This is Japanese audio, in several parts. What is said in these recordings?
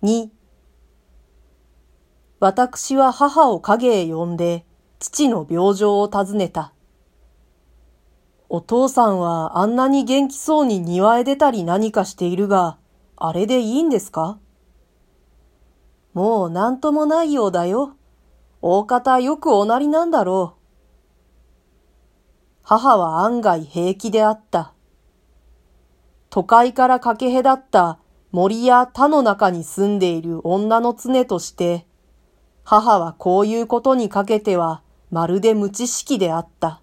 2私は母を影へ呼んで父の病状を尋ねた。お父さんはあんなに元気そうに庭へ出たり何かしているが、あれでいいんですか？もう何ともないようだよ。大方よくおなりなんだろう。母は案外平気であった。都会からかけ隔った森や田の中に住んでいる女の常として、母はこういうことにかけてはまるで無知識であった。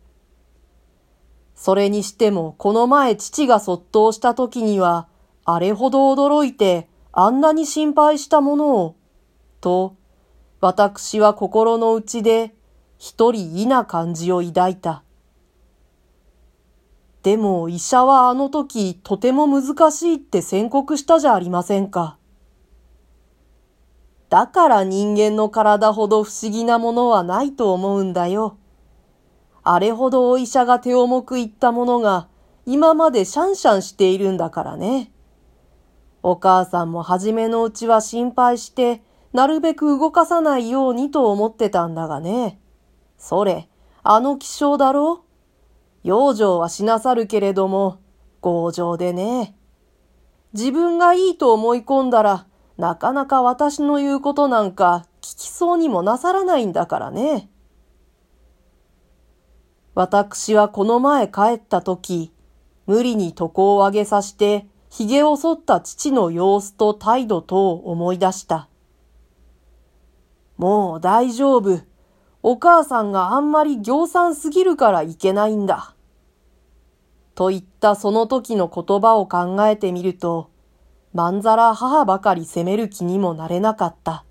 それにしてもこの前父が卒倒した時には、あれほど驚いてあんなに心配したものを、と、私は心の内で一人異な感じを抱いた。でも医者はあの時とても難しいって宣告したじゃありませんか。だから人間の体ほど不思議なものはないと思うんだよ。あれほどお医者が手重く言ったものが今までシャンシャンしているんだからね。お母さんも初めのうちは心配してなるべく動かさないようにと思ってたんだがね。それ、あの気象だろう？養生はしなさるけれども、強情でね。自分がいいと思い込んだら、なかなか私の言うことなんか聞きそうにもなさらないんだからね。私はこの前帰った時、無理に床を上げさして、髭を剃った父の様子と態度とを思い出した。もう大丈夫。お母さんがあんまり行産すぎるからいけないんだ。といったその時の言葉を考えてみると、まんざら母ばかり責める気にもなれなかった。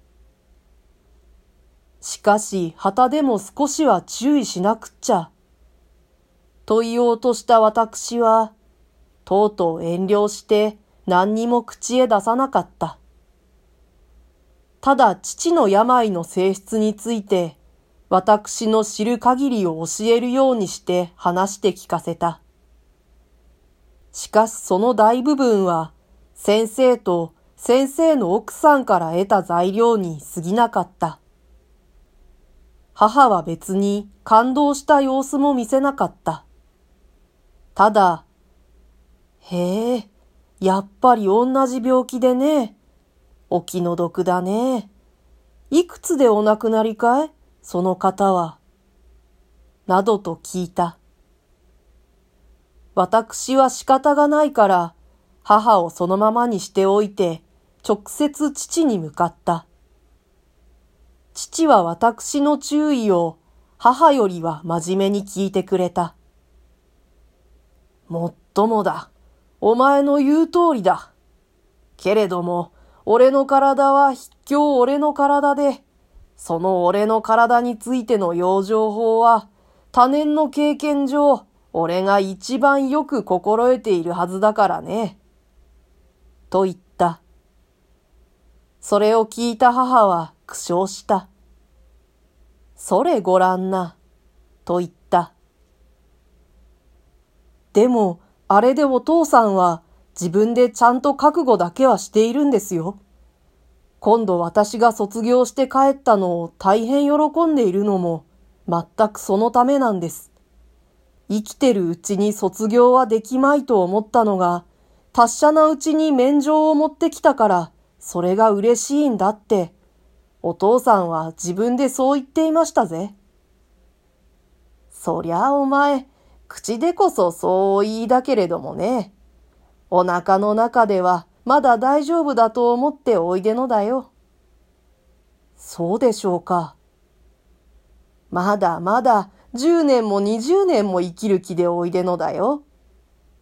しかし、旗でも少しは注意しなくっちゃ。と言おうとした私は、とうとう遠慮して何にも口へ出さなかった。ただ父の病の性質について、私の知る限りを教えるようにして話して聞かせた。しかしその大部分は先生と先生の奥さんから得た材料に過ぎなかった。母は別に感動した様子も見せなかった。ただ、へえ、やっぱり同じ病気でね。お気の毒だね。いくつでお亡くなりかい？その方は。などと聞いた。私は仕方がないから、母をそのままにしておいて、直接父に向かった。父は私の注意を母よりは真面目に聞いてくれた。もっともだ。お前の言う通りだ。けれども、俺の体は筆境俺の体で、その俺の体についての養生法は、多年の経験上、俺が一番よく心得ているはずだからね。と言った。それを聞いた母は苦笑した。それごらんな、と言った。でも、あれでお父さんは自分でちゃんと覚悟だけはしているんですよ。今度私が卒業して帰ったのを大変喜んでいるのも全くそのためなんです。生きてるうちに卒業はできまいと思ったのが、達者なうちに免状を持ってきたから、それが嬉しいんだって、お父さんは自分でそう言っていましたぜ。そりゃあお前、口でこそそう言いだけれどもね。お腹の中ではまだ大丈夫だと思っておいでのだよ。そうでしょうか。まだまだ10年も20年も生きる気でおいでのだよ。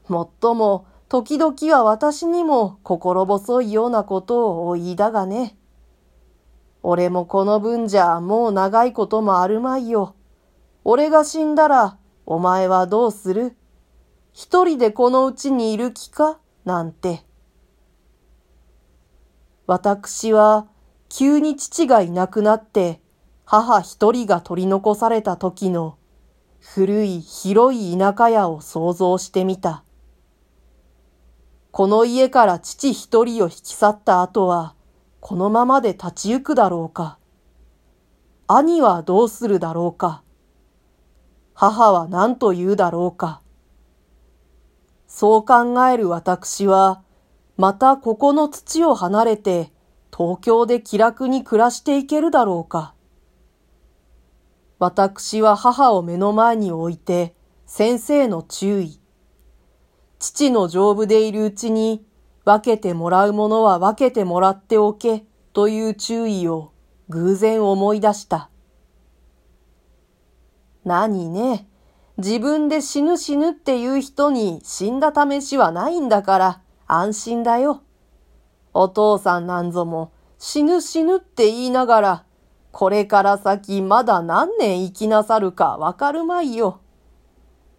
もっとも、時々は私にも心細いようなことをお言いだがね。俺もこの分じゃもう長いこともあるまいよ。俺が死んだら、お前はどうする？一人でこのうちにいる気か？なんて。私は、急に父がいなくなって、母一人が取り残された時の古い広い田舎屋を想像してみた。この家から父一人を引き去った後は、このままで立ち行くだろうか。兄はどうするだろうか。母は何と言うだろうか。そう考える私は、またここの土を離れて、東京で気楽に暮らしていけるだろうか。私は母を目の前に置いて、先生の注意。父の丈夫でいるうちに、分けてもらうものは分けてもらっておけ、という注意を偶然思い出した。何ね、自分で死ぬ死ぬっていう人に死んだ試しはないんだから安心だよ。お父さんなんぞも死ぬ死ぬって言いながら、これから先まだ何年生きなさるかわかるまいよ。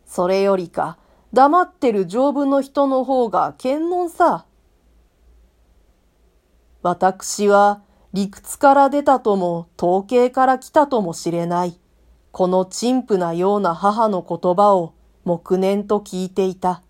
それよりか、黙ってる丈夫の人の方が検問さ。私は理屈から出たとも統計から来たともしれない。この陳腐なような母の言葉を黙念と聞いていた。